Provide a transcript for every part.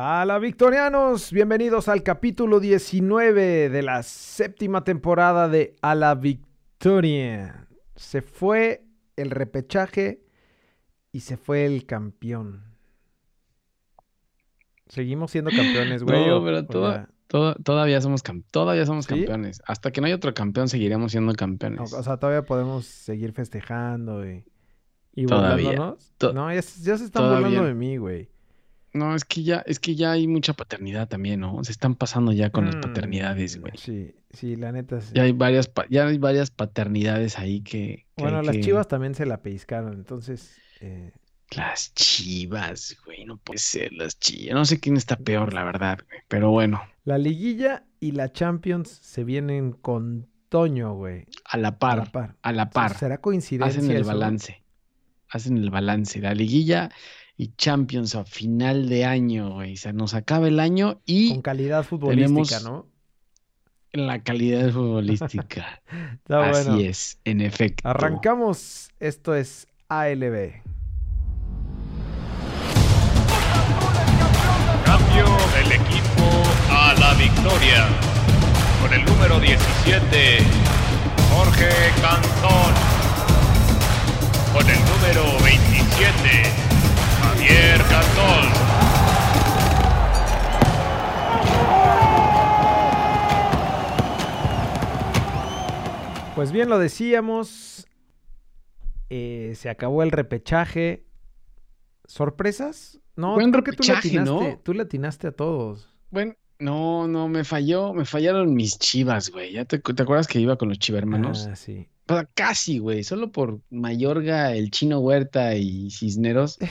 Hola victorianos, bienvenidos al capítulo 19 de la séptima temporada de A la Victoria. Se fue el repechaje y se fue el campeón. Seguimos siendo campeones, güey. No, pero todavía somos, todavía somos ¿Sí? campeones. Hasta que no haya otro campeón, seguiremos siendo no, campeones. o sea, todavía podemos seguir festejando y, y Todavía. To- no, ya, se- ya se están todavía. burlando de mí, güey. No, es que ya, es que ya hay mucha paternidad también, ¿no? Se están pasando ya con las Mm, paternidades, güey. Sí, sí, la neta sí. Ya hay varias, ya hay varias paternidades ahí que, que Bueno, las que- chivas también se la pellizcaron, entonces... eh, Las chivas, güey, no puede ser las chivas. No sé quién está peor, la verdad, güey. Pero bueno, La liguilla y la Champions se vienen con Toño, güey. a la A par, la par. a la par. ¿Será coincidencia Hacen el eso? balance. Hacen el balance. La liguilla y Champions a final de año, güey. Se nos acaba el año y Con calidad futbolística, tenemos- ¿no? la calidad futbolística. Está Así bueno. es, en efecto. Arrancamos. Esto es ALB. Cambio del equipo a la victoria. Con el número 17, Jorge Cantón. Con el número 27, Pues bien, lo decíamos. eh, se acabó el repechaje. ¿Sorpresas? No, Buen creo que tú le repechaje, ¿no? atinaste. Tú le atinaste a todos. Bueno, no, no, me falló, me fallaron mis chivas, güey. ¿Ya te, te acuerdas que iba con los chivermanos? Ah, sí. Pues casi, güey. Solo por Mayorga, el Chino Huerta y Cisneros.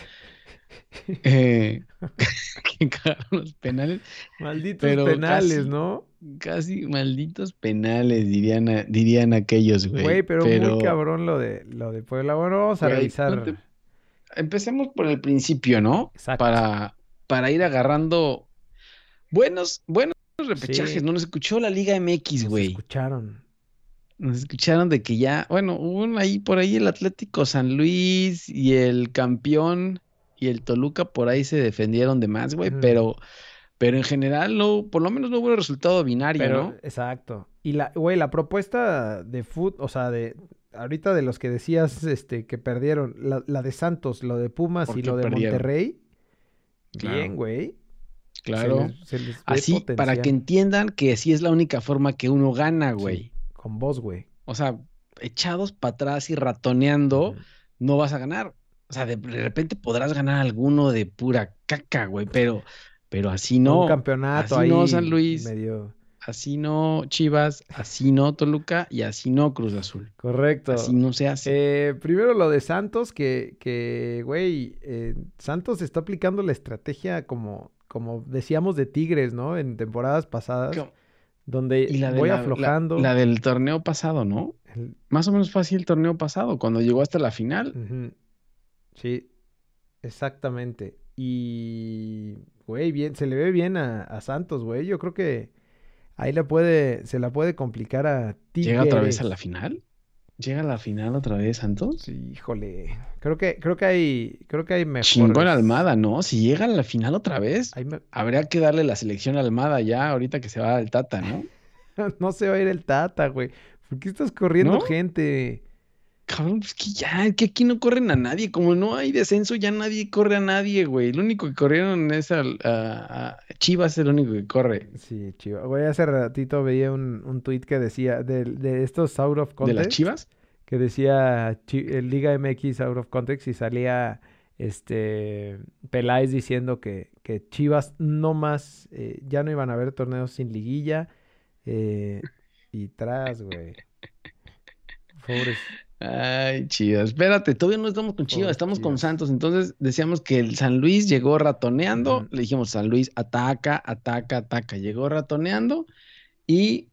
eh, que cagaron los penales. Malditos Pero penales, casi. ¿no? Casi malditos penales, dirían, a- dirían aquellos, güey. Güey, pero, muy cabrón lo de, lo de Puebla. Bueno, vamos a Güey, revisar. no te- Empecemos por el principio, ¿no? Exacto. Para, para ir agarrando buenos, buenos repechajes. Sí. No nos escuchó la Liga MX, Nos güey. escucharon. Nos escucharon de que ya, bueno, hubo ahí por ahí el Atlético San Luis y el campeón y el Toluca por ahí se defendieron de más, güey, pero, pero en general no, por lo menos no hubo un resultado binario, Pero, ¿no? exacto. Y la, güey, la propuesta de fútbol, o sea, de ahorita de los que decías este que perdieron, la, la de Santos, lo de Pumas ¿Por y lo de perdieron? Monterrey. Claro. Bien, güey. Se Claro. les- se les ve Así, para que entiendan que así es la única forma que uno gana, güey. Sí, con vos, güey. O sea, echados para atrás y ratoneando, no vas a ganar. O sea, de, repente podrás ganar alguno de pura caca, güey, pero, pero así no. Un campeonato así ahí no, San Luis. medio Así no Chivas, así no Toluca y así no Cruz Azul. correcto. Así no se hace. Eh, primero lo de Santos, que, que güey, eh, Santos está aplicando la estrategia como, como decíamos de Tigres, ¿no? En temporadas pasadas, donde y la voy la- aflojando. La, del torneo pasado, ¿no? el- Más o menos fue así el torneo pasado, cuando llegó hasta la final. Ujú. Sí, exactamente. Y, güey, bien, se le ve bien a, a Santos, güey. Yo creo que ahí le puede, se la puede complicar a ¿Llega otra vez a Tigres. la final? ¿Llega a la final otra vez, Santos? Sí, híjole. Creo que, creo que hay, creo que hay mejores. Chingón Almada, ¿no? Si llega a la final otra vez, me- habría que darle la selección a Almada ya, ahorita que se va al Tata, ¿no? No se va a ir el Tata, güey. ¿Por qué estás corriendo ¿No? gente? Cabrón, pues que ya, que aquí no corren a nadie. Como no hay descenso, ya nadie corre a nadie, güey. Lo único que corrieron es al, a, a- Chivas, es el único que corre. Sí, chiva. Güey, hace ratito veía un, un tweet que decía, de, de estos out of ¿De las context, Chivas? que decía Liga MX out of context y salía este Peláez diciendo que, que Chivas no más, eh, ya no iban a haber torneos sin liguilla. eh, y tras, güey. Pobres. Ay, Chivas. Espérate, todavía no estamos con Chivas, estamos con. Santos. Entonces decíamos que el San Luis llegó ratoneando. Le dijimos, San Luis ataca, ataca, ataca. Llegó ratoneando y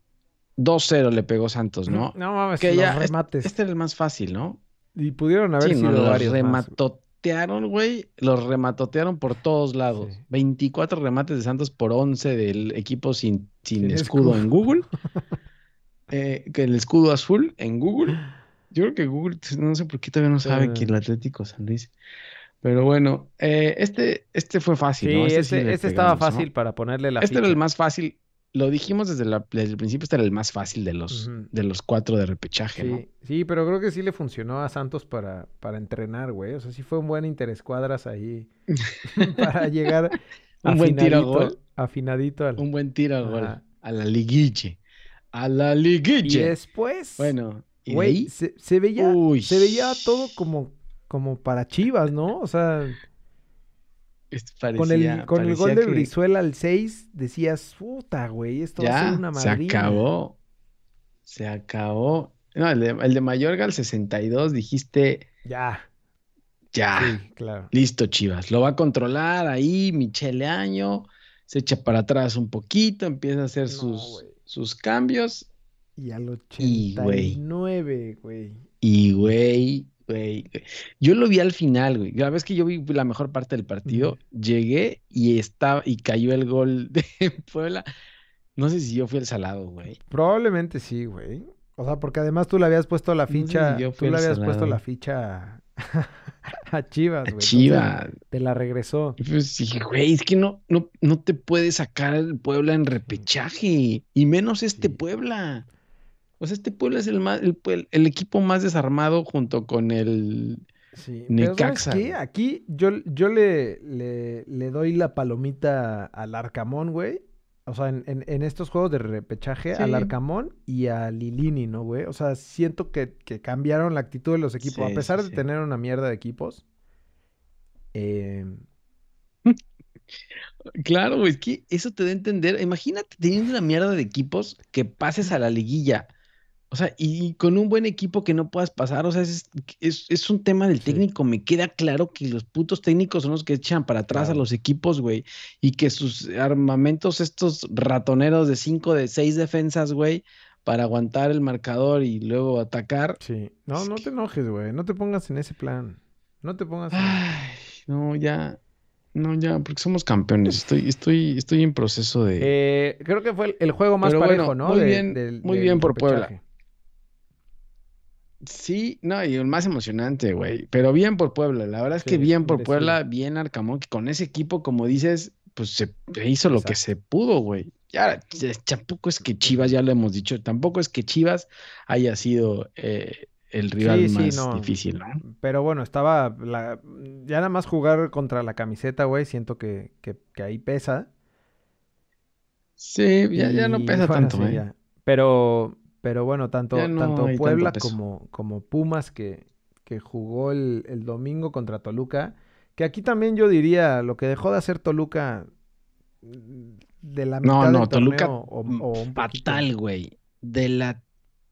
2-0 le pegó Santos, ¿no? No mames, Que ya, es- remates. Este era el más fácil, ¿no? Y pudieron haber Sí, no, sido los varios rematotearon, güey. Los rematotearon por todos lados. Sí. 24 remates de Santos por 11 del equipo sin, sin Sin escudo escudo. en Google. Eh, que el escudo azul en Google. Yo creo que Google, no sé por qué todavía no sabe que el Eh. Atlético San Luis. Pero bueno, eh, este, este fue fácil, Sí, ¿no? Este ese, le ese estaba pegamos, ¿no? fácil para ponerle la Este era el más fácil. Lo dijimos desde, la- desde el principio, este era el más fácil de los, de los cuatro de repechaje, ¿no? Sí, sí, pero creo que sí le funcionó a Santos para, para entrenar, güey. O sea, sí fue un buen interescuadras ahí para llegar Un buen tiro a afinadito, gol. afinadito al... Un buen tiro a gol. A la liguille. A la Y liguille. después, Bueno, y güey, se, se veía, Uy. se veía todo como, como para Chivas, ¿no? O sea, con el, con el gol de que Brizuela al 6, decías, puta, güey, esto va a ser Ya, una se madrina. acabó. Se acabó. No, el de, el de Mayorga al 62 dijiste, Ya, ya, sí, claro. listo, Chivas. Lo va a controlar ahí, Michele Año. Se echa para atrás un poquito, empieza a hacer No, sus, sus cambios. Y al Y, güey. 89, güey. Y, güey, güey. Yo lo vi al final, güey. La vez que yo vi la mejor parte del partido, llegué y estaba, y cayó el gol de Puebla. No sé si yo fui el salado, güey. Probablemente sí, güey. O sea, porque además tú le habías puesto la No sé si ficha, tú le habías puesto la ficha a Chivas, güey. Chivas. te la regresó. Pues dije, güey, es que no, no, no te puede sacar el Puebla en repechaje. Y menos este Sí. Puebla. O sea, este Puebla es el más, el, equipo más desarmado junto con el. Sí. Pero ¿sabes Necaxa, qué? güey. Aquí yo, yo le, le, le doy la palomita al Arcamón, güey. O sea, en, en- en estos juegos de repechaje, al. Arcamón y a Lilini, ¿no, güey? O sea, siento que, que cambiaron la actitud de los equipos. Sí, a pesar de tener una mierda de equipos. eh, Claro, güey, es que eso te da a entender. Imagínate teniendo una mierda de equipos que pases a la liguilla. O sea, y con un buen equipo que no puedas pasar. O sea, es, es, es un tema del Sí. técnico. Me queda claro que los putos técnicos son los que echan para atrás a los equipos, güey. Y que sus armamentos, estos ratoneros de cinco, de seis defensas, güey, para aguantar el marcador y luego atacar. sí. No, no que- te enojes, güey. No te pongas en ese plan. No te pongas en Ay, no, ya. No, ya, porque somos campeones. Estoy, estoy, estoy en proceso de. Eh, creo que fue el, el juego más Pero parejo, bueno, ¿no? muy De- bien, del- muy del bien por Puebla. Sí, no, y el más emocionante, güey. Pero bien por Puebla. La verdad es que bien por. Puebla, bien Arcamón, que con ese equipo, como dices, pues se hizo lo que se pudo, güey. Ya, tampoco es que Chivas, ya lo hemos dicho, tampoco es que Chivas haya sido eh, el rival Sí, más no. difícil, ¿no? Pero bueno, estaba. la- ya nada más jugar contra la camiseta, güey. Siento que, que, que ahí pesa. Sí, ya, ya no pesa bueno, tanto, sí, ¿eh? Pero, pero bueno, tanto, no tanto Puebla como, como Pumas que, que jugó el, el domingo contra Toluca. Que aquí también yo diría lo que dejó de hacer Toluca mm, de la No, mitad no, del Toluca torneo o, o un fatal, güey. De la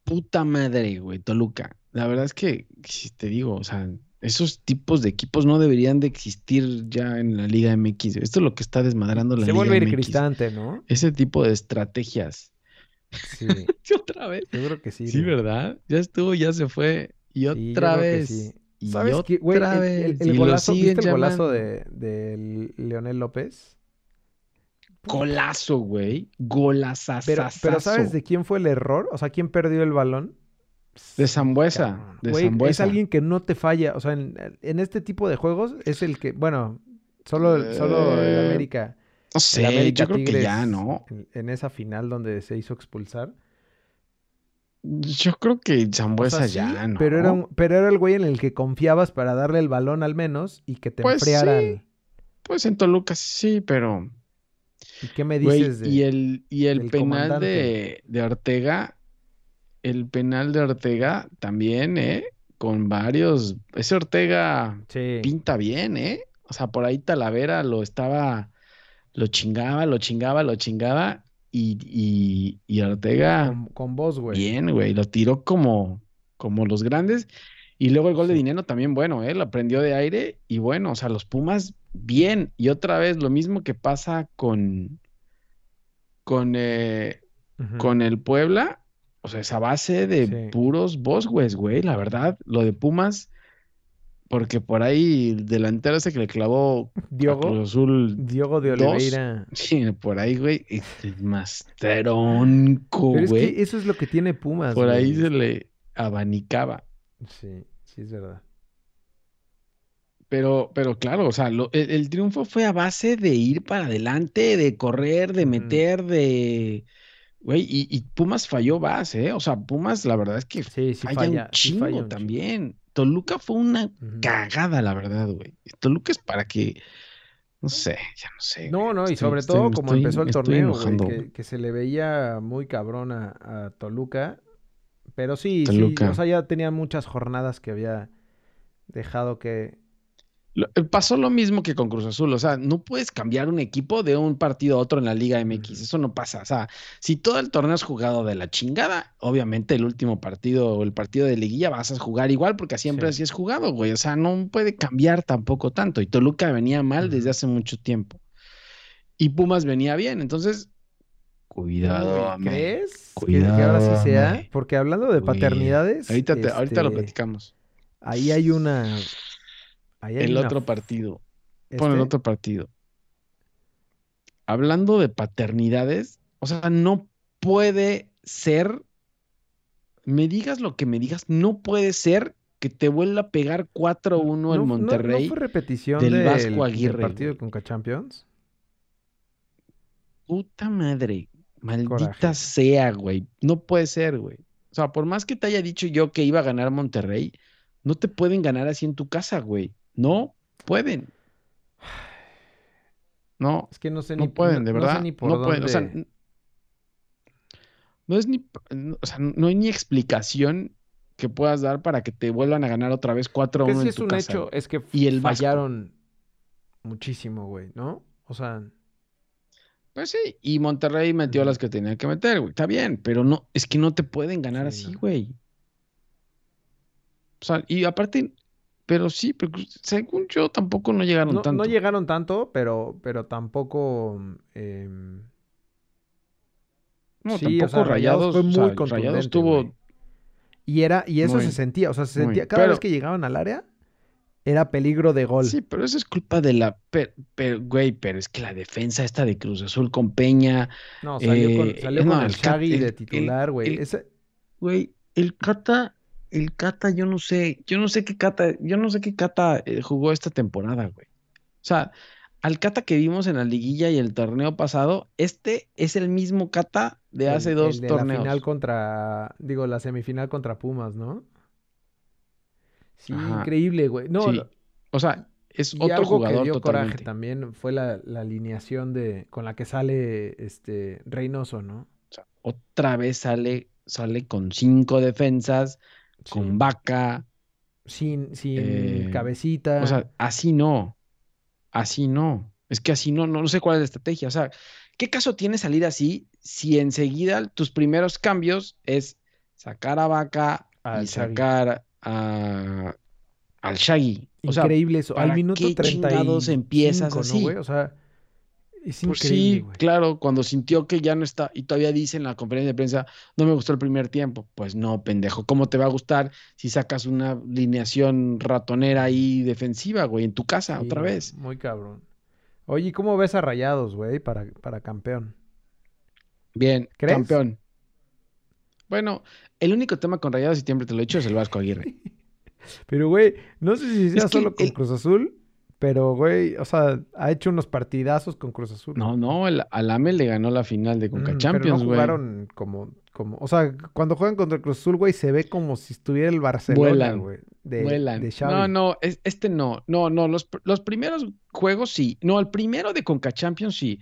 puta madre, güey, Toluca. La verdad es que, si te digo, o sea, esos tipos de equipos no deberían de existir ya en la Liga MX. Esto es lo que está desmadrando la Se Liga vuelve MX. cristante, ¿no? Ese tipo de estrategias. Sí, Otra vez. yo creo que sí. Sí, güey. ¿verdad? Ya estuvo, ya se fue. Y otra vez. sí. Y ¿Sabes qué, güey? otra El, el- vez. el golazo, ¿viste el golazo de, de Leonel López? Golazo, güey. Pero, Golazazazazo. pero ¿sabes de quién fue el error? O sea, ¿quién perdió el balón? De Zambuesa, de Güey, es alguien que no te falla. O sea, en, en este tipo de juegos es el que, bueno, solo, solo el Eh, América, No sé, América yo creo que ya, ¿no? en, esa final donde se hizo expulsar. Yo creo que O Zambuesa sea, sí, ya, ¿no? pero era, un- pero era el güey en el que confiabas para darle el balón al menos y que te Pues sí. Pues en Toluca sí, pero... ¿Y qué me Güey, dices de...? y el, y el penal de, de Ortega, el penal de Ortega también, ¿eh? Con varios... Ese Ortega Sí. pinta bien, ¿eh? O sea, por ahí Talavera lo estaba... Lo chingaba, lo chingaba, lo chingaba. Y, y, y Ortega... Con, con vos, güey. Bien, güey, lo tiró como, como los grandes. Y luego el gol de. Dinero también, bueno, ¿eh? Lo prendió de aire. Y bueno, o sea, los Pumas, bien. Y otra vez, lo mismo que pasa con, con, eh, con el Puebla. O sea, esa base de Sí. puros bosques, güey, la verdad. Lo de Pumas, porque por ahí el delantero ese que le clavó Diogo, Cruz Azul, Diogo de dos. Oliveira. sí, por ahí, güey, es más tronco, Pero es güey. que eso es lo que tiene Pumas, Por ahí se le abanicaba. Sí, sí es verdad. Pero, pero claro, o sea, lo- el, el triunfo fue a base de ir para adelante, de correr, de meter, de... Güey, y, y Pumas falló base, ¿eh? O sea, Pumas la verdad es que Sí, sí falla falla, un sí chingo falla un chingo. Toluca fue una cagada, la verdad, güey. Toluca es para que... No sé, ya no sé. No, güey. no, y Estoy- sobre estoy- todo como empezó el torneo, güey, que, se le veía muy cabrón a, a Toluca. Pero sí, sí, o sea, ya tenían muchas jornadas que había dejado que... Eh, Pasó lo mismo que con Cruz Azul, o sea, no puedes cambiar un equipo de un partido a otro en la Liga MX, eso no pasa, o sea, si todo el torneo es jugado de la chingada, obviamente el último partido o el partido de liguilla vas a jugar igual porque siempre Sí. así es jugado, güey, o sea, no puede cambiar tampoco tanto y Toluca venía mal desde hace mucho tiempo y Pumas venía bien, entonces, cuidado. ¿Crees que, que ahora sí Cuidado, sea? Porque hablando de Cuidado. paternidades, Ahorita, te- ahorita lo este, platicamos. ahí hay una... ahí El otro partido. Pon el este, otro partido. Hablando de paternidades, o sea, no puede ser, me digas lo que me digas, no puede ser que te vuelva a pegar 4-1 ¿no, en no- no Monterrey. fue repetición del del, Vasco del Aguirre, partido güey. con Champions? Puta madre, maldita Coraje. sea, güey. No puede ser, güey. O sea, por más que te haya dicho yo que iba a ganar Monterrey, no te pueden ganar así en tu casa, güey. No pueden. No, Es que no sé No ni, pueden, no- de no sé verdad. ni por no pueden. O sea, no es ni, o sea, no hay ni explicación que puedas dar para que te vuelvan a ganar otra vez 4 que 1 sí en es tu un casa. hecho, es que Y el Vasco. fallaron muchísimo, güey, ¿no? O sea, Pues sí, y Monterrey metió las que tenía que meter, güey. Está bien, pero no, es que no te pueden ganar Sí, así, no. güey. O sea, y aparte, pero sí, pero según yo tampoco no llegaron no, tanto. no llegaron tanto, pero, pero tampoco... em, No, sí, o tampoco sea, Rayados, fue o muy sea, contundente, Rayados tuvo. Y era, y eso Muy, se sentía, o sea, se muy, sentía, cada vez que llegaban al área, era peligro de gol. Sí, pero eso es culpa de la, per- per- güey, pero es que la defensa esta de Cruz Azul con Peña, No, salió con, Eh, salió con el el de el- titular, güey. el- Ese- güey, el Cata, el Cata, yo no sé, yo no sé qué Cata, yo no sé qué Cata eh, jugó esta temporada, güey. O sea, al Cata que vimos en la liguilla y el torneo pasado, este es el mismo Cata de hace el dos de la torneos. final contra, digo, la semifinal contra Pumas, ¿no? Sí, Ajá. increíble, güey. No, Sí, O sea, es y otro algo que jugador dio coraje totalmente. también fue la, la alineación de con la que sale este Reynoso, ¿no? O sea, otra vez sale, sale con cinco defensas, con Sí. Vaca, Sin, sin eh, cabecita. O sea, así no. Así no. Es que así no, no, no sé cuál es la estrategia. O sea, ¿qué caso tiene salir así si enseguida tus primeros cambios es sacar a Vaca Al y Shaggy. sacar a, al Shaggy? O sea, increíble eso. Al ¿para minuto qué 35, chingados empiezas ¿no, así? güey? O sea, es pues sí, claro, cuando sintió que ya no está, y todavía dice en la conferencia de prensa, no me gustó el primer tiempo. Pues no, pendejo, ¿cómo te va a gustar si sacas una lineación ratonera ahí defensiva, güey, en tu casa Sí, otra vez? Muy cabrón. Oye, ¿y ¿cómo ves a Rayados, güey, para, para campeón? Bien, ¿Crees? campeón. Bueno, el único tema con Rayados, y siempre te lo he dicho, es el Vasco Aguirre. Pero, güey, no sé si sea Es solo con el- Cruz Azul, pero, güey, o sea, ha hecho unos partidazos con Cruz Azul. No, no, el Alame le ganó la final de Conca Mm, Champions, pero no güey. jugaron como, como, o sea, cuando juegan contra Cruz Azul, güey, se ve como si estuviera el Barcelona, Vuelan, güey, de, Vuelan. de Xavi. No, no, es- este no. No, no, los, los primeros juegos sí. No, el primero de Conca Champions sí.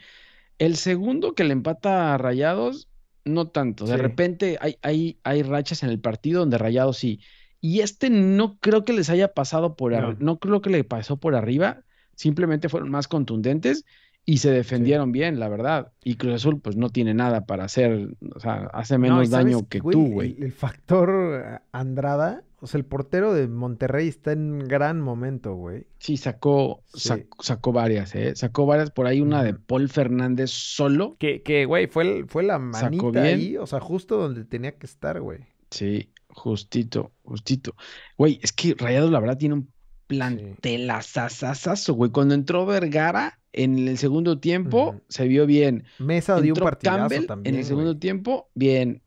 El segundo que le empata a Rayados, no tanto. De Sí. repente hay, hay, hay rachas en el partido donde Rayados sí. Y este no creo que les haya pasado por arriba. No. No. creo que le pasó por arriba. Simplemente fueron más contundentes y se defendieron bien, la verdad. Y Cruz Azul, pues no tiene nada para hacer. O sea, hace No, menos daño que güey, tú, güey. El, factor eh, Andrada, o sea, el portero de Monterrey está en gran momento, güey. Sí, sacó, Sí. sacó varias, ¿eh? Sacó varias por ahí, una de. Paul Fernández solo. Que, que, güey, fue, el- fue la manita ahí, o sea, justo donde tenía que estar, güey. Sí, justito, justito. Güey, es que Rayados, la verdad, tiene un plantelazazazazo, güey. Cuando entró Vergara en el segundo tiempo, se vio bien. Mesa dio un partidazo Campbell también, en el segundo güey. tiempo, bien.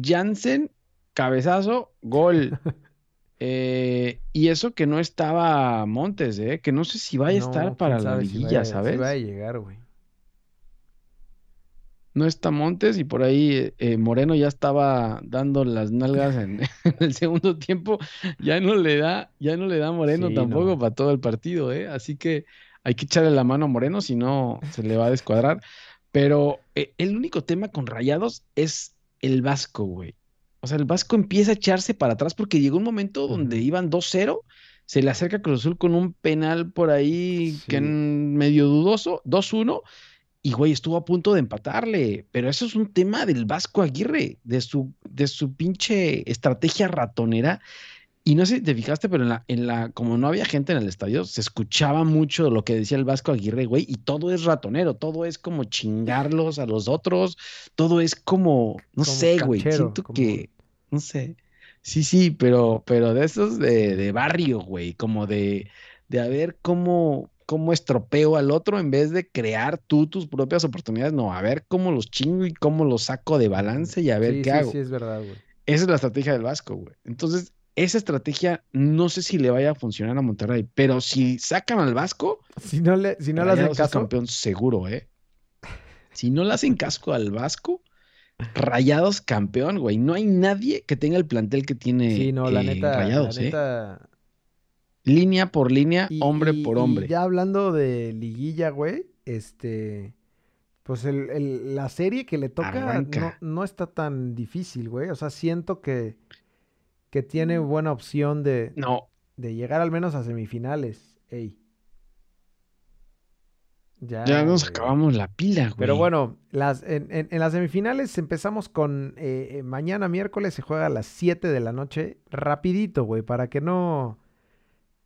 Jansen, cabezazo, gol. Eh, y eso que no estaba Montes, ¿eh? Que no sé si vaya a No, estar para la si liguilla, si ¿sabes? vaya a llegar, güey. No está Montes y por ahí eh, Moreno ya estaba dando las nalgas en, en el segundo tiempo. Ya no le da, ya no le da Moreno Sí, tampoco no. para todo el partido, ¿eh? Así que hay que echarle la mano a Moreno, si no se le va a descuadrar. Pero eh, el único tema con Rayados es el Vasco, güey. O sea, el Vasco empieza a echarse para atrás porque llegó un momento donde iban 2-0, se le acerca Cruz Azul con un penal por ahí que Sí. medio dudoso, 2-1, y güey, estuvo a punto de empatarle. Pero eso es un tema del Vasco Aguirre, de su, de su pinche estrategia ratonera. Y no sé si te fijaste, pero en la, en la, como no había gente en el estadio, se escuchaba mucho lo que decía el Vasco Aguirre, güey, y todo es ratonero, todo es como chingarlos a los otros, todo es como, no Como sé, güey, siento como- que, no sé. Sí, sí, pero, pero de esos de, de barrio, güey, como de, de a ver cómo, cómo estropeo al otro en vez de crear tú tus propias oportunidades, no, a ver cómo los chingo y cómo los saco de balance y a ver Sí, qué sí, hago. sí, es verdad, güey. Esa es la estrategia del Vasco, güey. Entonces, esa estrategia no sé si le vaya a funcionar a Monterrey, pero si sacan al Vasco, Si no le, si no le hacen caso, campeón seguro, ¿eh? Si no le hacen casco al Vasco, Rayados campeón, güey. No hay nadie que tenga el plantel que tiene sí, no, la eh, neta, Rayados, la ¿eh? Línea por línea, Y- hombre y- por y hombre. ya hablando de liguilla, güey, este, pues el, el- la serie que le toca no, está tan difícil, güey. O sea, siento que, que tiene buena opción de, No, de llegar al menos a semifinales. Ey. Ya, ya nos güey. acabamos la pila, güey. Pero bueno, las, en, en- en las semifinales empezamos con eh, eh, mañana miércoles se juega a las 7 de la noche, rapidito, güey, para que no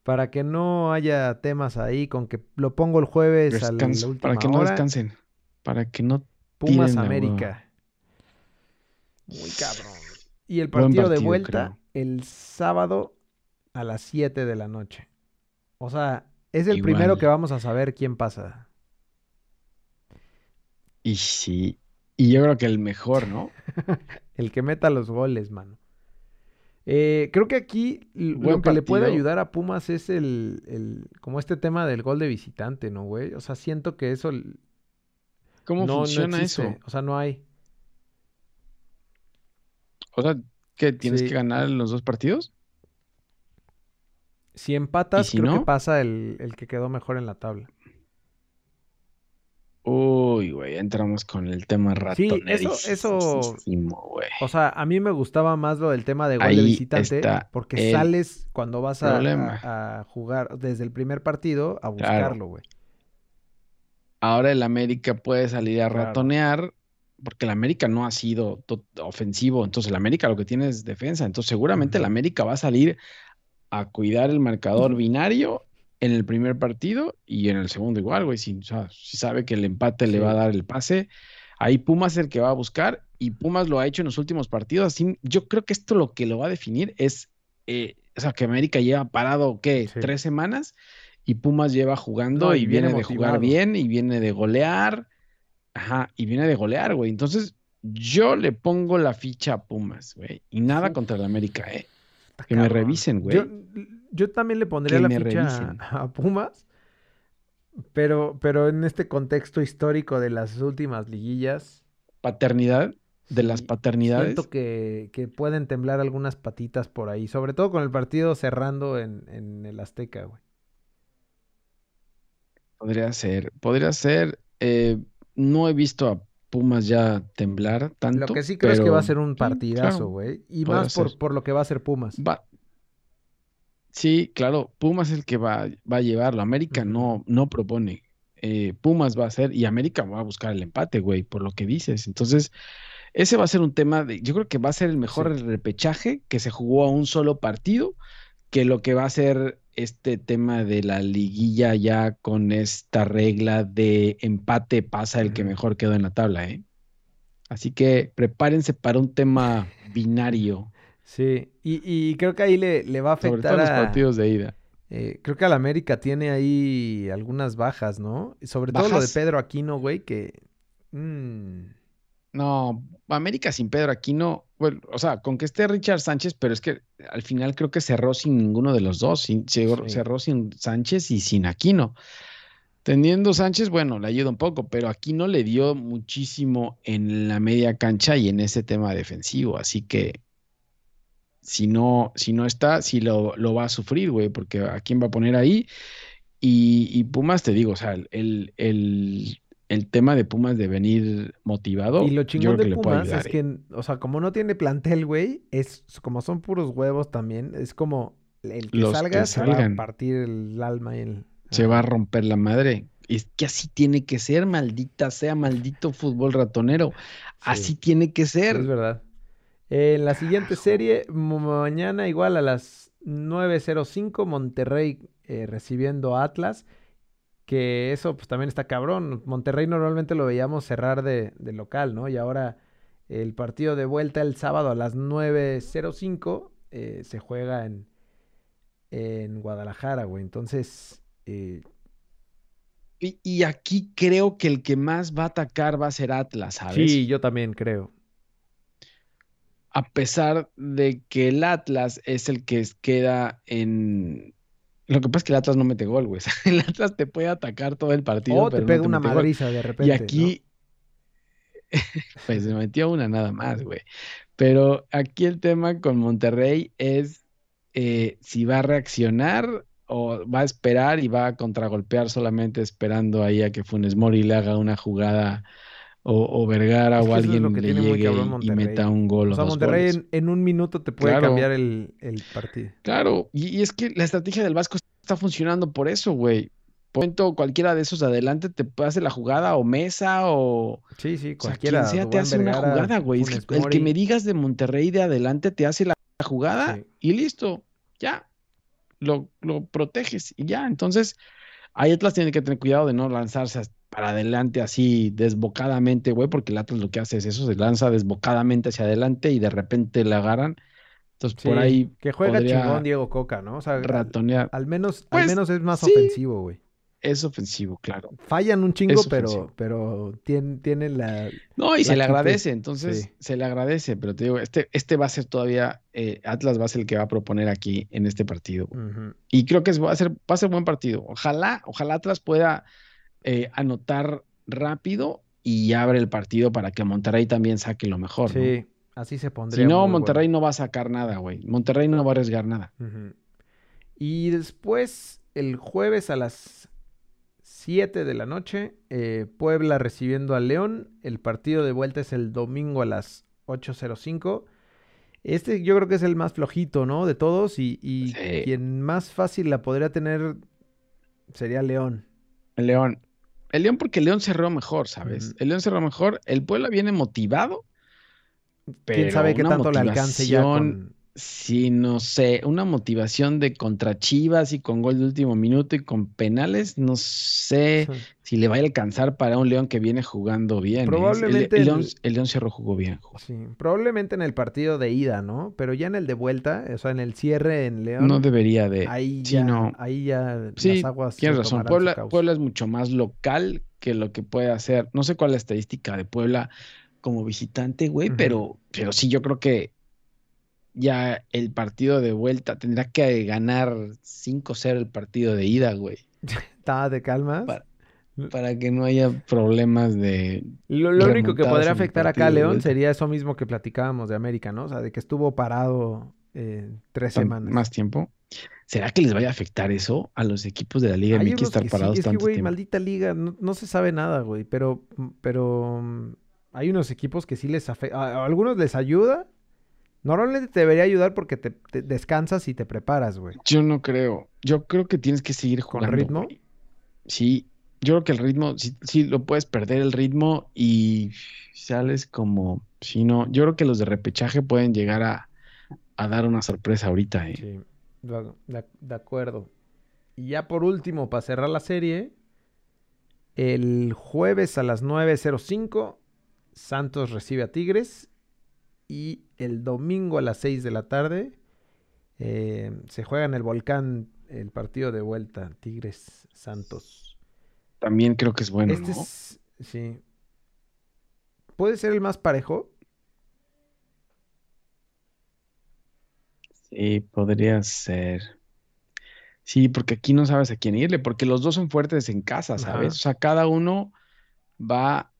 para que no haya temas ahí con que lo pongo el jueves a la Descanso, última para que no descansen. Para que no. Pumas América. Muy cabrón. Y el partido, de vuelta creo. el sábado a las 7 de la noche. O sea, es el primero que vamos a saber quién pasa. Y sí. Y yo creo que el mejor, ¿no? El que meta los goles, mano. Eh, creo que aquí Buen lo que le puede ayudar a Pumas es el, el- como este tema del gol de visitante, ¿no, güey? O sea, siento que eso ¿Cómo no, funciona eso? O sea, no hay. O sea, ¿qué? ¿Tienes Sí. que ganar en los dos partidos? Si empatas, si creo que no? pasa el, el que quedó mejor en la tabla. Uy, güey, entramos con el tema Sí, eso- eso- ratonerísimo, güey. O sea, a mí me gustaba más lo del tema de gol de visitante, porque sales cuando vas a, problema. a- a jugar desde el primer partido a buscarlo, güey. Ahora el América puede salir a Claro. ratonear, porque el América no ha sido ofensivo, entonces el América lo que tiene es defensa, entonces seguramente el. América va a salir a cuidar el marcador binario en el primer partido y en el segundo igual, güey, si, o sea, si sabe que el empate le va a dar el pase, ahí Pumas es el que va a buscar y Pumas lo ha hecho en los últimos partidos, así yo creo que esto lo que lo va a definir es, eh, o sea, que América lleva parado, ¿qué? Sí. Tres semanas y Pumas lleva jugando No, y, y viene viene de jugar bien y viene de golear, ajá, y viene de golear, güey, entonces yo le pongo la ficha a Pumas, güey, y nada contra el América, ¿eh? Que me revisen, güey. Yo, yo también le pondría la ficha revisen. a Pumas, pero, pero en este contexto histórico de las últimas liguillas, Paternidad, de las paternidades. siento que, que pueden temblar algunas patitas por ahí, sobre todo con el partido cerrando en, en el Azteca, güey. Podría ser, podría ser. eh, no he visto a Pumas ya temblar tanto. Lo que sí creo es que va a ser un sí, partidazo, claro, güey. Y más por, por lo que va a ser Pumas. Va. Sí, claro, Pumas es el que va, va a llevarlo. América no, no propone. Eh, Pumas va a ser, y América va a buscar el empate, güey, por lo que dices. Entonces, ese va a ser un tema de, yo creo que va a ser el mejor Sí. repechaje que se jugó a un solo partido, que lo que va a ser este tema de la liguilla ya con esta regla de empate pasa el que mejor quedó en la tabla, ¿eh? Así que prepárense para un tema binario, Sí, y, y creo que ahí le, le va a sobre afectar todo en los a... partidos de ida. eh, creo que al América tiene ahí algunas bajas, ¿no? Sobre todo lo de. Pedro Aquino, güey, que... mm, No, América sin Pedro Aquino, bueno, o sea, con que esté Richard Sánchez, pero es que al final creo que cerró sin ninguno de los dos, sin, cerró, Sí. cerró sin Sánchez y sin Aquino. Teniendo Sánchez, bueno, le ayuda un poco, pero Aquino le dio muchísimo en la media cancha y en ese tema defensivo, así que si no, si no está, sí lo, lo va a sufrir, güey, porque a quién va a poner ahí. Y, y Pumas, te digo, o sea, el, el, el tema de Pumas de venir motivado, Y lo yo chingón creo que de Pumas ayudar, es ¿eh? que, o sea, como no tiene plantel, güey, es como son puros huevos también, es como el que Los que salga se va a partir el alma y el... se va a romper la madre. Es que así tiene que ser, maldita sea, maldito fútbol ratonero. Así Sí. tiene que ser. es verdad. En la siguiente serie, mañana igual a las 9.05, Monterrey eh, recibiendo a Atlas, que eso pues también está cabrón. Monterrey normalmente lo veíamos cerrar de, de local, ¿no? Y ahora el partido de vuelta el sábado a las 9.05 eh, se juega en, en Guadalajara, güey. Entonces, eh, Y, y aquí creo que el que más va a atacar va a ser Atlas, ¿sabes? sí, yo también creo. A pesar de que el Atlas es el que queda en. Lo que pasa es que el Atlas no mete gol, güey. El Atlas te puede atacar todo el partido, O te no pega te una madriza de repente, Y aquí, pues se metió una nada más, güey. Pero aquí el tema con Monterrey es eh, si va a reaccionar o va a esperar y va a contragolpear solamente esperando ahí a que Funes Mori le haga una jugada o, o Vergara Es que o es alguien que le llegue y- meta un gol o O sea, dos Monterrey en, en un minuto te puede Claro. cambiar el, el partido. Claro, y, y es que la estrategia del Vasco está funcionando por eso, güey. Por momento, cualquiera de esos de adelante te hacer la jugada o Mesa o... Sí, sí, O sea, cualquiera. quien sea te hace una jugada, güey. Es que el que me digas de Monterrey de adelante te hace la jugada Sí. y listo, ya. Lo, lo proteges y ya. Entonces, ahí Atlas tiene que tener cuidado de no lanzarse as- para adelante así desbocadamente, güey, porque el Atlas lo que hace es eso, se lanza desbocadamente hacia adelante y de repente la agarran. Entonces, por ahí que juega chingón Diego Coca, ¿no? O sea, al, ratonear. al menos, al Pues, menos es más sí. ofensivo, güey. Es ofensivo, claro. Fallan un chingo, pero, pero tienen, tienen la. No, y La se le agradece, entonces sí. se le agradece, pero te digo, este, este va a ser todavía, eh, Atlas va a ser el que va a proponer aquí en este partido. Ujú. Y creo que va a ser, va a ser buen partido. Ojalá, ojalá Atlas pueda eh, anotar rápido y abre el partido para que Monterrey también saque lo mejor, ¿no? Sí, así se pondría. Si no, Monterrey bueno. no va a sacar nada, güey. Monterrey no va a arriesgar nada. Y después, el jueves a las 7 de la noche, eh, Puebla recibiendo a León. El partido de vuelta es el domingo a las 8.05. Este yo creo que es el más flojito, ¿no? De todos. Y, y Sí. quien más fácil la podría tener sería León. León. El León porque el León cerró mejor, ¿sabes? El León cerró mejor. El Puebla viene motivado. ¿Quién sabe qué tanto le alcance ya motivación con... Sí, no sé, una motivación de contra Chivas y con gol de último minuto y con penales, no sé si le va a alcanzar para un León que viene jugando bien. ¿eh? El- Probablemente el, León, el- León Cerro jugó bien. Sí, probablemente en el partido de ida, ¿no? Pero ya en el de vuelta, o sea, en el cierre en León, No debería de. ahí ya, no. ahí ya Sí, las aguas tienes razón. Puebla, es mucho más local que lo que puede hacer. No sé cuál es la estadística de Puebla como visitante, güey, pero, pero sí, yo creo que ya el partido de vuelta tendrá que ganar 5-0 el partido de ida, güey. Ta, ¿te calmas? Para- para que no haya problemas de... Lo, lo único que podría afectar acá a de León sería eso mismo que platicábamos de América, ¿no? O sea, de que estuvo parado eh, tres semanas. más tiempo. ¿Será que les vaya a afectar eso a los equipos de la Liga Hay MX estar que sí, parados es que, tanto güey, tiempo? maldita liga, no, no se sabe nada, güey, pero, pero mm, hay unos equipos que sí les afecta, a algunos les ayuda, normalmente te debería ayudar porque te, te descansas y te preparas, güey. Yo no creo. Yo creo que tienes que seguir ¿Con jugando. ritmo? güey. Sí, yo creo que el ritmo, sí, sí lo puedes perder el ritmo y sales como, si no, yo creo que los de repechaje pueden llegar a, a dar una sorpresa ahorita, ¿eh? Sí, de acuerdo. Y ya por último, para cerrar la serie, el jueves a las 9.05, Santos recibe a Tigres. Y el domingo a las 6 de la tarde, eh, se juega en el volcán el partido de vuelta, Tigres Santos. También creo que es bueno, este ¿no? es, sí. Puede ser el más parejo. Sí, podría ser. Sí, porque aquí no sabes a quién irle, porque los dos son fuertes en casa, ¿sabes? Ajá. O sea, cada uno va,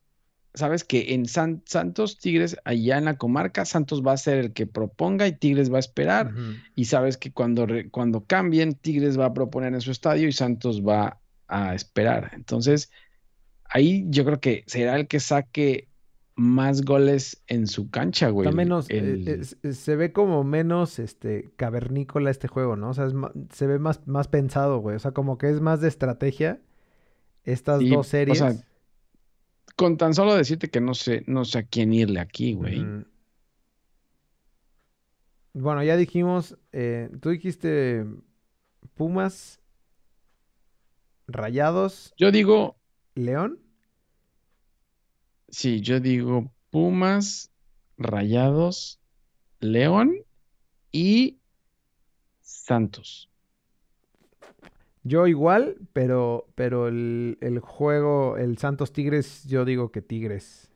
sabes que en San- Santos, Tigres, allá en la comarca, Santos va a ser el que proponga y Tigres va a esperar. Y sabes que cuando, cuando cambien, Tigres va a proponer en su estadio y Santos va a esperar. Entonces, ahí yo creo que será el que saque más goles en su cancha, güey. Está menos, eh, el- es- se ve como menos este cavernícola este juego, ¿no? O sea, es se ve más, más pensado, güey. O sea, como que es más de estrategia estas Sí, dos o series. sea, con tan solo decirte que no sé, no sé a quién irle aquí, güey. Bueno, ya dijimos, eh, tú dijiste Pumas, Rayados, Yo digo, León. sí, yo digo Pumas, Rayados, León y Santos. Yo igual, pero, pero el, el juego, el Santos Tigres, yo digo que Tigres.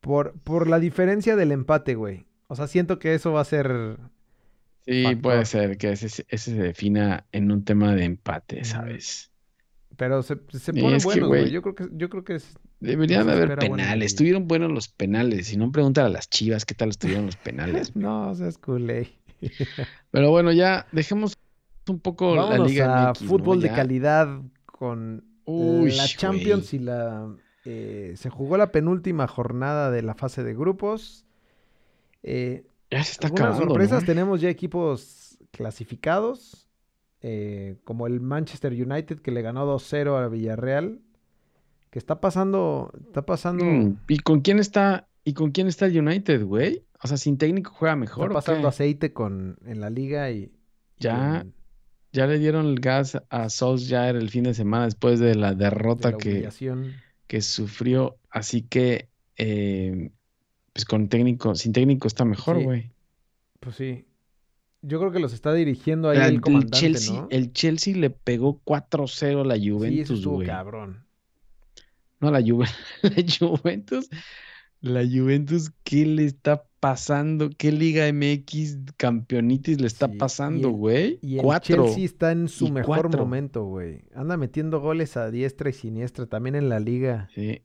Por, por la diferencia del empate, güey. O sea, siento que eso va a ser. Sí, Factor. puede ser que ese, ese se defina en un tema de empate. ¿sabes? Pero se, se que, buenos, güey. Yo creo que, yo creo que es. Deberían de haber penales. Estuvieron buenos los penales. Si no, pregúntale a las Chivas qué tal estuvieron los penales. No, seas culé. Pero bueno, ya dejemos un poco la Liga a MX, ¿no? fútbol de calidad con Uy, la Champions y la. eh, se jugó la penúltima jornada de la fase de grupos. Eh, Ya se está acabando, sorpresas, ¿no? tenemos ya equipos clasificados, eh, como el Manchester United que le ganó 2-0 a Villarreal, que está pasando, está pasando, Mm, ¿Y con quién está? ¿Y con quién está el United, güey? O sea, sin técnico juega está mejor, ¿o pasando aceite con, en la liga y, y Ya, en- ya le dieron el gas a Solskjaer el fin de semana después de la de derrota la que, que sufrió. Así que, eh, pues con técnico, sin técnico está mejor, Sí. güey. Pues sí. Yo creo que los está dirigiendo ahí El, el el comandante, Chelsea, ¿no? el Chelsea le pegó 4-0 a la Sí, Juventus, güey. cabrón. No, la Juve- la Juventus, la Juventus, ¿qué le está pasando? ¿Qué Liga MX campeonitis le está Sí, pasando, güey? y el Cuatro. Chelsea está en su Y mejor cuatro. momento, güey. Anda metiendo goles a diestra y siniestra, también en la liga. Sí.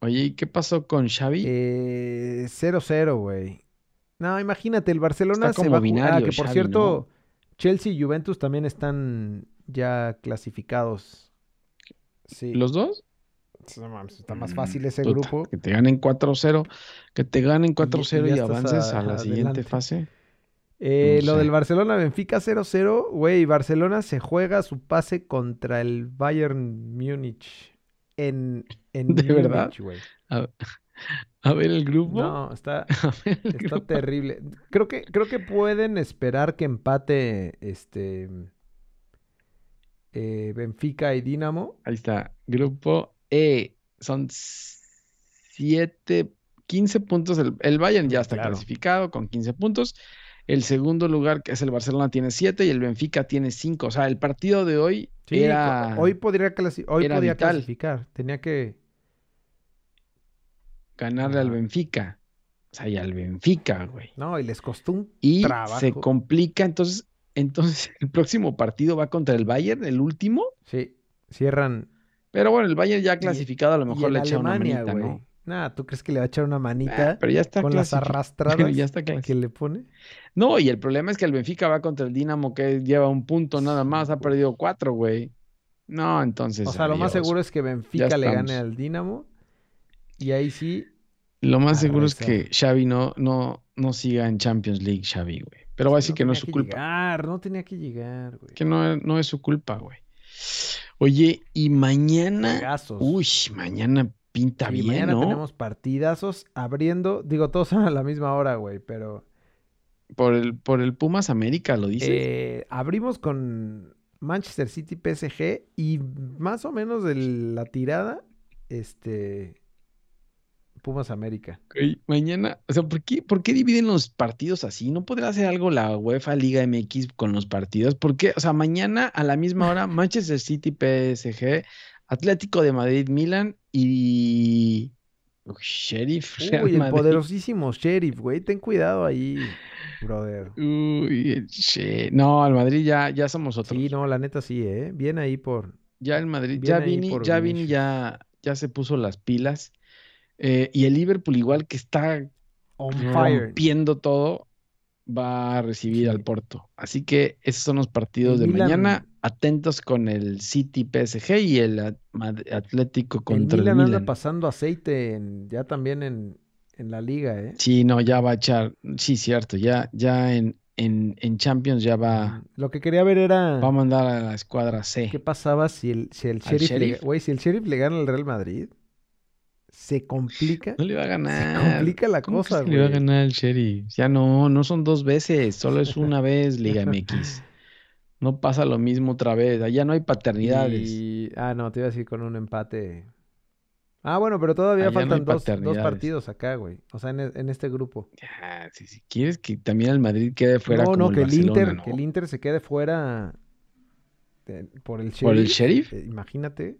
Oye, ¿y qué pasó con Xavi? Eh, 0-0, güey. No, imagínate, el Barcelona Está se como va a jugar. Ah, binario que por Xavi, cierto, Chelsea y Juventus también están ya clasificados. Sí. ¿Los dos? No mames, está más Mm, fácil ese puta, grupo. Que te ganen 4-0, que te ganen y 4-0 ya y estás avances a la a- siguiente adelante. fase. Eh, No lo del sé. Barcelona Benfica 0-0, güey, Barcelona se juega su pase contra el Bayern Múnich en, en ¿De verdad? Múnich, güey. A, a ver el grupo. No, está, está grupo. terrible. Creo que, creo que pueden esperar que empate este eh, Benfica y Dinamo. Ahí está. Grupo E. Son 7, 15 puntos. El, el Bayern ya está Claro. clasificado con 15 puntos. El segundo lugar, que es el Barcelona, tiene 7 y el Benfica tiene 5. O sea, el partido de hoy Sí, era hoy podría clasi- hoy era podía vital. clasificar. Tenía que. ganarle al. Benfica. O sea, y al Benfica, güey. No, y les costó un Y se complica. Entonces, entonces el próximo partido va contra el Bayern, el último. Sí, cierran. Pero bueno, el Bayern ya clasificado a lo mejor le echa una manita, güey. ¿no? Nah, ¿tú crees que le va a echar una Ah, manita pero ya está con las arrastradas ya está que le pone? No, y el problema es que el Benfica va contra el Dinamo que lleva un punto nada más, ha perdido cuatro, güey. No, entonces. O sea, lo más seguro es que Benfica le gane al Dinamo. Y ahí sí. Lo más seguro es que Xavi no, no, no siga en Champions League, Xavi, güey. Pero va a decir que no es su culpa. llegar, no tenía que llegar, güey. Que no, no es su culpa, güey. Oye, y mañana. Juegazos. Uy, mañana pinta Sí, bien, mañana ¿no? tenemos partidazos abriendo. Digo, todos son a la misma hora, güey, pero Por el, por el Pumas América, ¿lo dices? eh, abrimos con Manchester City PSG y más o menos de la tirada, este Pumas América. Mañana, o sea, ¿por qué, por qué dividen los partidos así? ¿No podrá hacer algo la UEFA Liga MX con los partidos? ¿Por qué? O sea, mañana a la misma hora, Manchester City PSG, Atlético de Madrid Milan y, Uy, Sheriff. Real Uy, el Madrid. poderosísimo Sheriff, güey. Ten cuidado ahí, brother. Uy, el She- No, al Madrid ya, ya somos otros. Sí, no, la neta sí, ¿eh? Bien ahí por... Ya el Madrid, Bien ya Vini, ya Vini ya, ya se puso las pilas. Eh, y el Liverpool, igual que está rompiendo todo, va a recibir al. Porto. Así que esos son los partidos El de mañana. Atentos con el City PSG y el Atlético El contra el Milan anda Milan. pasando aceite en- ya también en, en la liga, ¿eh? Sí, no, ya va a echar. Sí, cierto, ya, ya en, en, en Champions ya va, Lo que quería ver era va a mandar a la escuadra C. qué pasaba si el, si el ¿Al Sheriff, le, Sheriff? güey, si el Sheriff le gana al Real Madrid, se complica, No le va a se ganar. complica la ¿Cómo cosa, que le va a güey. ganar el Sheriff? Ya no, no son dos veces, solo es una vez Liga MX. No pasa lo mismo otra vez, allá no hay paternidades. Y, ah, no, te iba a decir con un empate. Ah, bueno, pero todavía Allá no hay faltan dos, dos partidos acá, güey. O sea, en, e- en este grupo. Ya, si, si quieres que también el Madrid quede fuera no, como no, el que el Inter, ¿no? que el Inter se quede fuera de- por el ¿Por el Sheriff. Sheriff? eh, imagínate.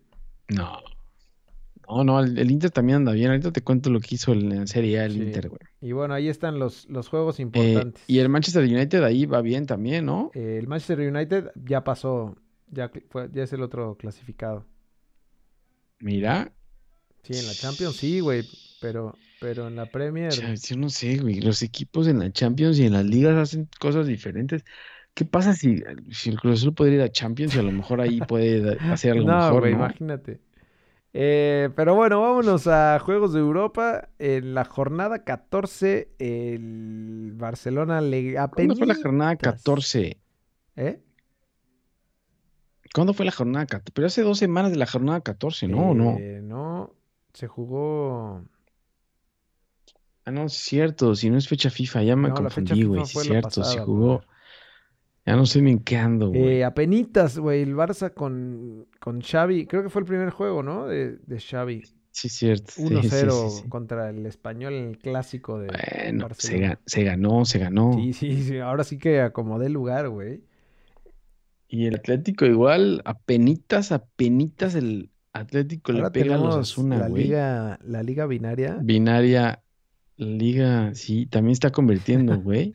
No. No, no, el, el Inter también anda bien. Ahorita te cuento lo que hizo en la Serie A el Sí. Inter, güey. Y bueno, ahí están los, los juegos Eh, importantes. y el Manchester United ahí va bien también, ¿no? Eh, el Manchester United ya pasó, ya, fue- ya es el otro clasificado. Mira, Sí, en la Champions sí, güey, pero, pero en la Premier... yo no sé, güey. Los equipos en la Champions y en las ligas hacen cosas diferentes. ¿Qué pasa si, si el Cruz Azul puede ir a Champions y a lo mejor ahí puede hacer algo No, mejor, güey, ¿no? imagínate. Eh, pero bueno, vámonos a Juegos de Europa. En la jornada 14, el Barcelona le ¿Cuándo fue la jornada apenitas. 14? ¿Eh? ¿Cuándo fue la jornada 14? Pero hace dos semanas de la jornada 14, ¿no? ¿O no? Eh, no, se jugó... Ah, no, es cierto. Si no es fecha FIFA, ya me No, confundí, güey. Es cierto, pasada, jugó. Ya no sé ni en qué ando, güey. Eh, apenitas, güey, el Barça con, con Xavi. Creo que fue el primer juego, ¿no? De, de Xavi. Sí, cierto. sí, 1-0 sí, sí, sí. contra el Español el clásico de Bueno, se, Barcelona. se ganó, se ganó. Sí, sí, sí. Ahora sí que acomodé el lugar, güey. Y el Atlético igual, apenitas, apenitas el Atlético le Ahora pega a los Asuna, la güey. liga, la liga binaria. Binaria, Liga, sí, también está convirtiendo, güey.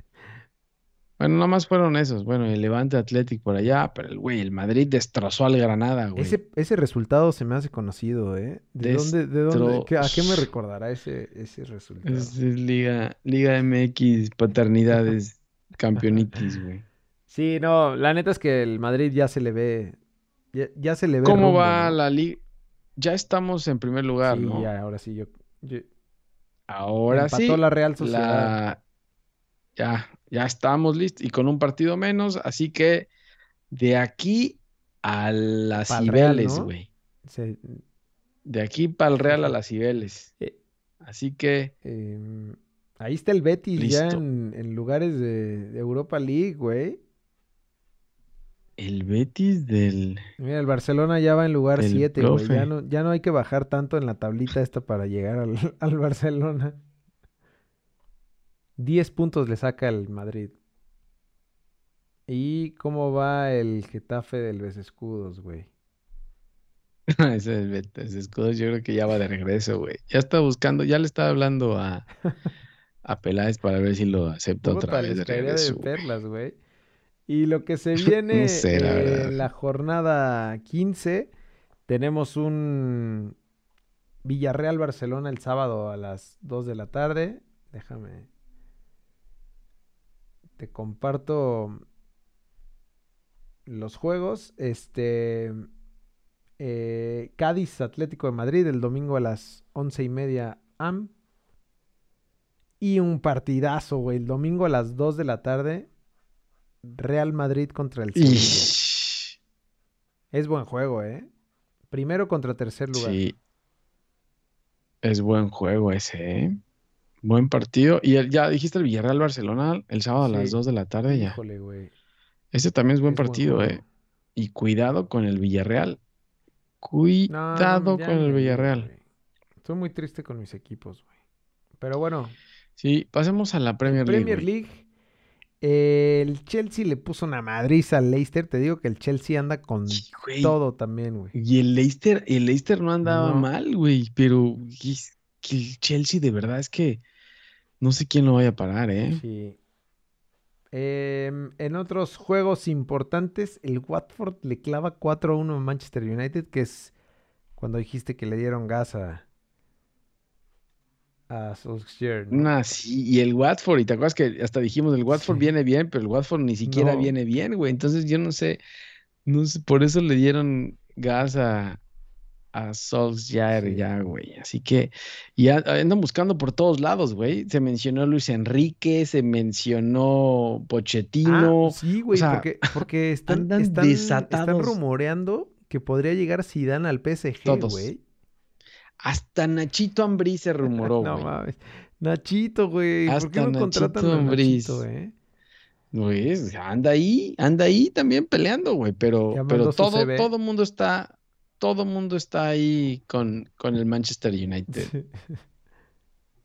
Bueno, nada más fueron esos. Bueno, el Levante Atlético por allá, pero el güey, el Madrid destrozó al Granada, güey. Ese, ese resultado se me hace conocido, ¿eh? ¿De dónde, de dónde, a qué me recordará ese, ese resultado? Es, es Liga, Liga MX, paternidades, campeonitis, güey. Sí, no, la neta es que el Madrid ya se le ve, ya, ya se le ve ¿Cómo rumbo, va ¿no? la liga? Ya estamos en primer lugar, Sí, ¿no? ya, ahora sí, yo, yo- Ahora empató sí, la Real Sociedad. la... ya, ya estamos listos y con un partido menos, así que de aquí a las Pa'l Cibeles, ¿no? güey. Se- De aquí para el Real a las Cibeles. Eh, Así que em, ahí está el Betis ya en, en lugares de, de Europa League, güey. el Betis del... Mira, el Barcelona ya va en lugar El 7, güey. Ya no, ya no hay que bajar tanto en la tablita esta para llegar al, al Barcelona. 10 puntos le saca el Madrid. ¿Y cómo va el Getafe del Escudos, güey? Ese es Escudos, yo creo que ya va de regreso, güey. Ya está buscando, ya le está hablando a, a Peláez para ver si lo acepta otra vez de regreso, de perlas, güey. Y lo que se viene No sé, la eh, en la jornada 15, tenemos un Villarreal-Barcelona el sábado a las 2 de la tarde. Déjame. Te comparto los juegos. Este. eh, Cádiz Atlético de Madrid el domingo a las once y media AM. Y un partidazo, güey. El domingo a las 2 de la tarde. Real Madrid contra el Sevilla. Ish. Es buen juego, ¿eh? Primero contra tercer lugar. Sí. Es buen juego ese, ¿eh? Buen partido. Y el- ya dijiste el Villarreal-Barcelona el sábado a las Sí. 2 de la tarde ya. Híjole, güey. Ese también es buen es partido, ¿eh? Y cuidado con el Villarreal. No, Cuidado ya con el Villarreal. Estoy muy triste con mis equipos, güey. Pero bueno, Sí, pasemos a la Premier League. Premier. League. el Chelsea le puso una madriza al Leicester. Te digo que el Chelsea anda con Sí, todo también, güey. Y el Leicester, el Leicester no andaba No. mal, güey, pero que el Chelsea de verdad es que no sé quién lo vaya a parar, ¿eh? Sí. Em, en otros juegos importantes, el Watford le clava 4-1 a Manchester United, que es cuando dijiste que le dieron gas a, a Solskjaer, ¿no? Nah, sí, y el Watford, y te acuerdas que hasta dijimos el Watford Sí. viene bien, pero el Watford ni siquiera No. viene bien, güey. Entonces yo no sé, no sé, por eso le dieron gas a, a Solskjaer ya, güey. Así que ya andan buscando por todos lados, güey. Se mencionó Luis Enrique, se mencionó Pochettino. Ah, sí, güey, sea, porque, porque están, andan están, están rumoreando que podría llegar Zidane al PSG, Todos. güey. Hasta Nachito Ambrí se rumoró, No güey. mames. Nachito, güey. ¿Por qué Hasta no contratan Nachito a Ambriz. Nachito, eh? Anda ahí, anda ahí también peleando, güey, pero, pero todo, CV. todo mundo está, todo mundo está ahí con, con el Manchester United.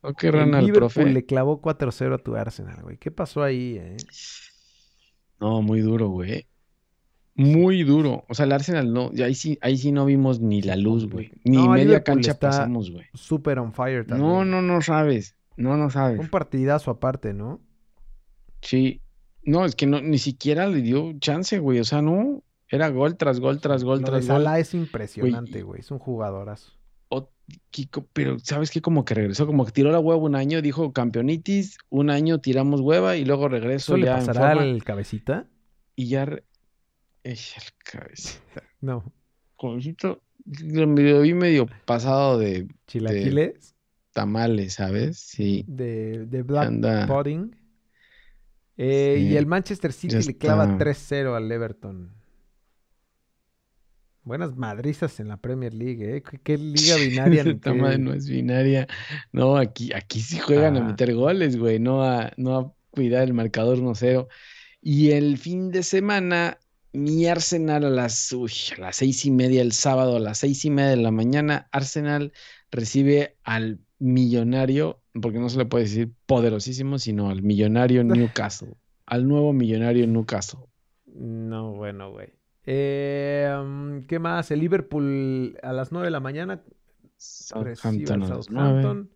¿O qué El rana el Liverpool profe? le clavó 4-0 a tu Arsenal, güey. ¿Qué pasó ahí, eh? No, muy duro, güey. Muy duro. O sea, el Arsenal no, ahí sí, ahí sí no vimos ni la luz, güey. Ni No, media cancha está pasamos, güey. Super on fire también. No, no, no sabes. No, no sabes. Un partidazo aparte, ¿no? Sí. No, es que no, ni siquiera le dio chance, güey. O sea, no. Era gol tras gol tras gol Lo de tras gol. Salah es impresionante, güey. Es un jugadorazo. O- Kiko, pero ¿sabes qué? Como que regresó, como que tiró la hueva un año, dijo campeonitis, un año tiramos hueva y luego regreso ¿Eso le ya en pasará forma al cabecita? y ya... re- el cabecita. No. Cabecito, lo vi medio pasado de Chilaquiles tamales, ¿sabes? Sí, de, de Black anda. Pudding. Eh, Y el Manchester City le clava está. 3-0 al Everton. Buenas madrizas en la Premier League, ¿eh? ¿Qué, qué liga binaria? Esta no es binaria. No, aquí, aquí sí juegan a meter goles, güey, no a, no a cuidar el marcador 1-0. Y el fin de semana, mi Arsenal a las, uy, a las seis y media el sábado, a las seis y media de la mañana, Arsenal recibe al millonario, porque no se le puede decir poderosísimo, sino al millonario Newcastle, al nuevo millonario Newcastle. No, bueno, güey. Eh, ¿qué más? El Liverpool a las 9 de la mañana Southampton. Southampton.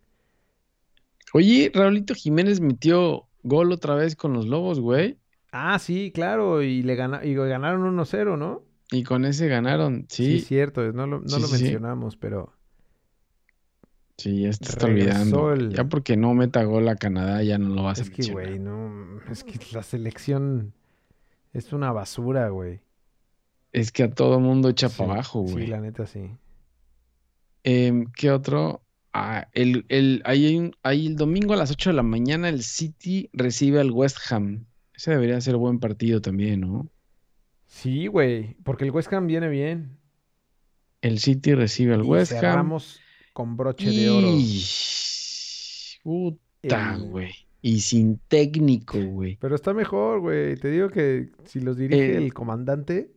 Oye, Raulito Jiménez metió gol otra vez con los Lobos, güey. Ah, sí, claro, y le gana- y ganaron 1-0, ¿no? Y con ese ganaron, Sí, sí, cierto, no lo, no Sí, lo sí, sí. mencionamos, pero sí, ya está olvidando. el- Ya porque no meta gol a Canadá, ya no lo vas a es que, mencionar. güey, no, es que la selección es una basura, güey. Es que a todo mundo echa Sí, para abajo, Sí, güey. la neta sí. Em, ¿qué otro? Ah, el, el, ahí ahí el domingo a las 8 de la mañana el City recibe al West Ham. Ese debería ser buen partido también, ¿no? Sí, güey, porque el West Ham viene bien. El City recibe al Y West Ham. cerramos con broche de oro. Puta, El- güey. Y sin técnico, güey. Pero está mejor, güey. Te digo que si los dirige Eh, el comandante,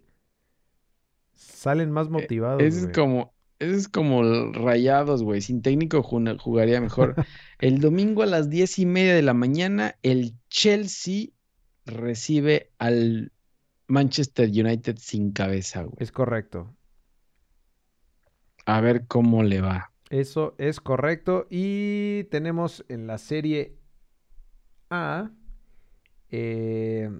salen más motivados, Ese es güey. como, es como Rayados, güey. Sin técnico jugaría mejor. El domingo a las diez y media de la mañana, el Chelsea recibe al Manchester United sin cabeza, güey. Es correcto. A ver cómo le va. Eso es correcto. Y tenemos en la serie A. eh,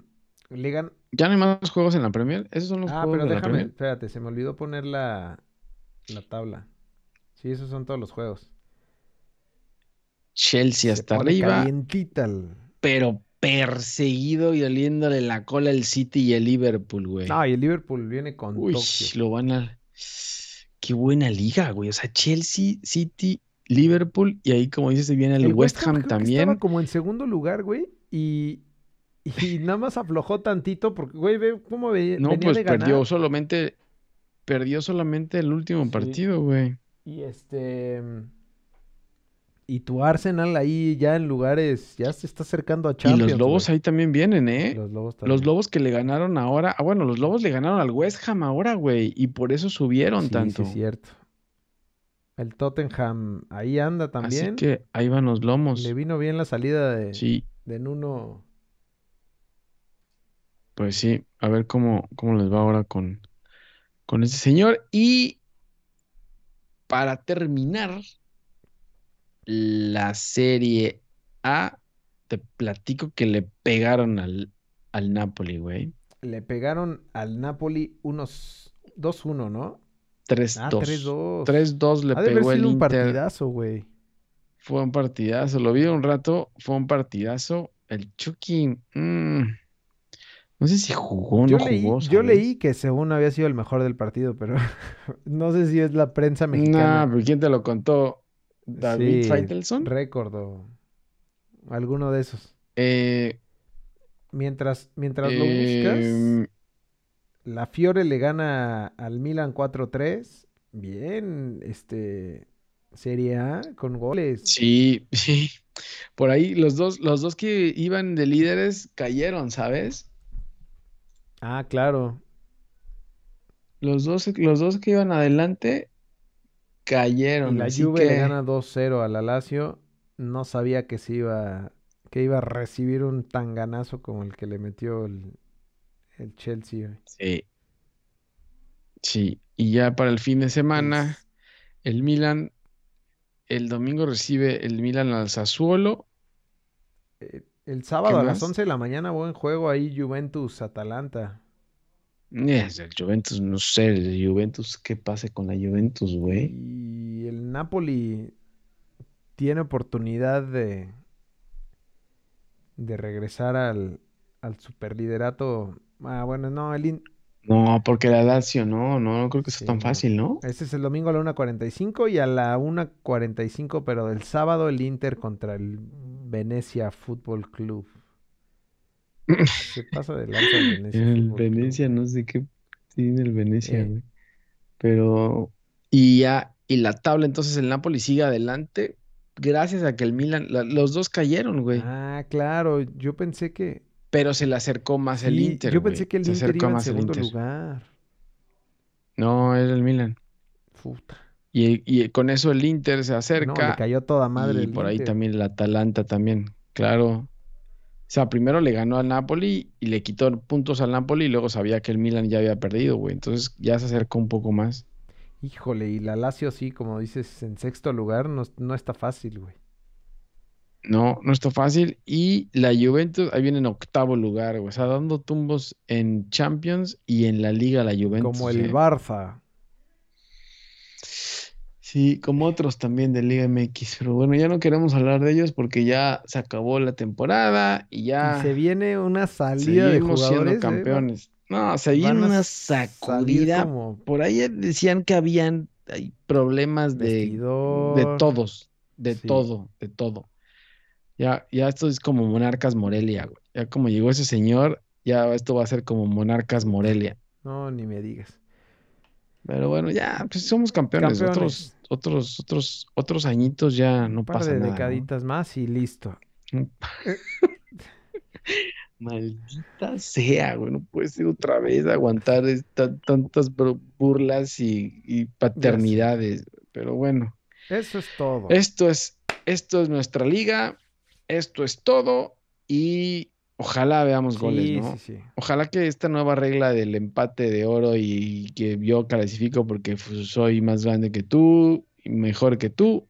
le gan- ¿Ya no hay más juegos en la Premier? ¿Esos son los Ah, juegos pero de la déjame, Premier? espérate, se me olvidó poner la, la tabla. Sí, esos son todos los juegos. Chelsea Se hasta arriba, pero perseguido y oliéndole la cola el City y el Liverpool, güey. No, y el Liverpool viene con Uy, Tokio. lo van a. Qué buena liga, güey. O sea, Chelsea, City, Liverpool y ahí, como dices, viene el, West Ham que también. estaba como en segundo lugar, güey, y, y nada más aflojó tantito porque, güey, ve cómo ve- No, venía pues de perdió ganar. solamente, perdió solamente el último Sí. partido, güey. Y este... Y tu Arsenal ahí ya en lugares, ya se está acercando a Y Champions, los Lobos güey. ahí también vienen, ¿eh? Los Lobos Los también. Lobos que le ganaron ahora, ah, bueno, los Lobos le ganaron al West Ham ahora, güey, y por eso subieron Sí, tanto. sí, cierto. El Tottenham ahí anda Así también. que ahí van los lomos. Le vino bien la salida de, Sí, de Nuno. Pues sí, a ver cómo, cómo les va ahora con, con ese señor. Y para terminar, la Serie A, te platico que le pegaron al, al Napoli, güey. Le pegaron al Napoli unos 2-1, ¿no? 3-2. Ah, 3-2. 3-2 le Ha de haber pegó el sido un Inter. partidazo, güey. Fue un partidazo. Lo vi un rato, fue un partidazo. El Chucky, mm, no sé si jugó o Yo no leí, jugó, yo leí que según había sido el mejor del partido, pero no sé si es la prensa mexicana. pero ¿quién te lo contó? ¿David Sí, Faitelson? Récord o alguno de esos. Eh, Mientras, mientras lo buscas, em, la Fiore le gana al Milan 4-3. Bien, este Serie A con goles. sí, sí. Por ahí los dos, los dos que iban de líderes cayeron, ¿sabes? Ah, claro. Los dos, los dos que iban adelante Y cayeron. la así Juve le gana 2-0 a la Lazio. No sabía que se iba, que iba a recibir un tanganazo como el que le metió el, el Chelsea. sí. Sí. Y ya para el fin de semana, Es- el Milan, el domingo recibe el Milan al Sassuolo. eh, el sábado a las más? 11 de la mañana, buen juego ahí, Juventus-Atalanta. Es el Juventus, no sé, el Juventus, ¿qué pase con la Juventus, güey? Y el Napoli tiene oportunidad de, de regresar al, al superliderato. Ah, bueno, no, el No, porque la Lazio, no, no, no creo que sea Sí, tan fácil, ¿no? ese es el domingo a la 1.45 y a la 1.45, pero del sábado el Inter contra el Venecia Fútbol Club. Se pasa de lanza el Venecia El Fútbol Club. Venecia, no sé qué tiene el Venecia, Eh. güey. Pero, y ya, y la tabla, entonces el Napoli sigue adelante, gracias a que el Milan, la- los dos cayeron, güey. Ah, claro, yo pensé que... Pero se le acercó más el sí, Inter, yo pensé que el Se Inter acercó iba en segundo Inter. lugar. No, era el Milan. Puta. Y, y con eso el Inter se No, le acerca. cayó toda madre Y el por ahí también el Atalanta también, claro. O sea, primero le ganó al Napoli y le quitó puntos al Napoli y luego sabía que el Milan ya había perdido, güey. Entonces ya se acercó un poco más. Híjole, y la Lazio sí, como dices, en sexto lugar no, no está fácil, güey. No, no está fácil. Y la Juventus ahí viene en octavo lugar, güey. O sea, dando tumbos en Champions y en la Liga la Juventus. Como el ¿eh? Barça. Sí, como otros también de Liga MX. Pero bueno, ya no queremos hablar de ellos porque ya se acabó la temporada y ya Y se viene una salida de seguimos siendo jugadores. ¿eh? campeones. No, se viene una sacudida. como Por ahí decían que habían hay problemas de, de todos, de Sí. todo, de todo. Ya, ya esto es como Monarcas Morelia, güey. Ya como llegó ese señor, ya esto va a ser como Monarcas Morelia. No, ni me digas. Pero bueno, ya, pues somos campeones. Campeones. Otros, otros, otros, otros añitos ya no Un par pasa de nada, ¿no? decaditas más y listo. Maldita sea, güey, no puede ser otra vez aguantar esta- tantas bur- burlas y, y paternidades. Pero bueno, Eso es todo. esto es, esto es nuestra liga, esto es todo y ojalá veamos goles, Sí, ¿no? sí, sí. Ojalá que esta nueva regla del empate de oro y que yo clasifico porque pues, soy más grande que tú y mejor que tú,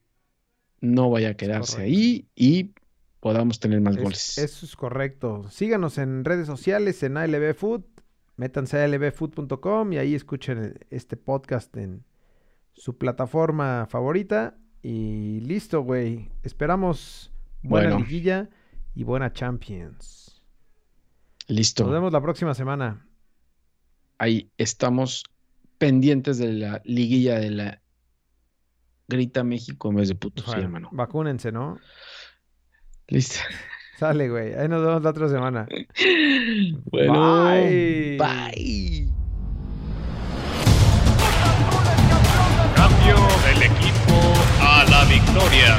no vaya a quedarse correcto. ahí y podamos tener más Es- goles. eso es correcto. Síganos en redes sociales, en ALB Food. Métanse a albfood.com y ahí escuchen este podcast en su plataforma favorita. Y listo, güey. Esperamos buena Bueno. liguilla y buena Champions. Listo. Nos vemos la próxima semana. Ahí estamos pendientes de la liguilla de la Grita México en vez de putos, sí, hermano. vacúnense, ¿no? Listo. Sale, güey. Ahí nos vemos la otra semana. Bueno, Bye. bye. Cambio del equipo a la victoria.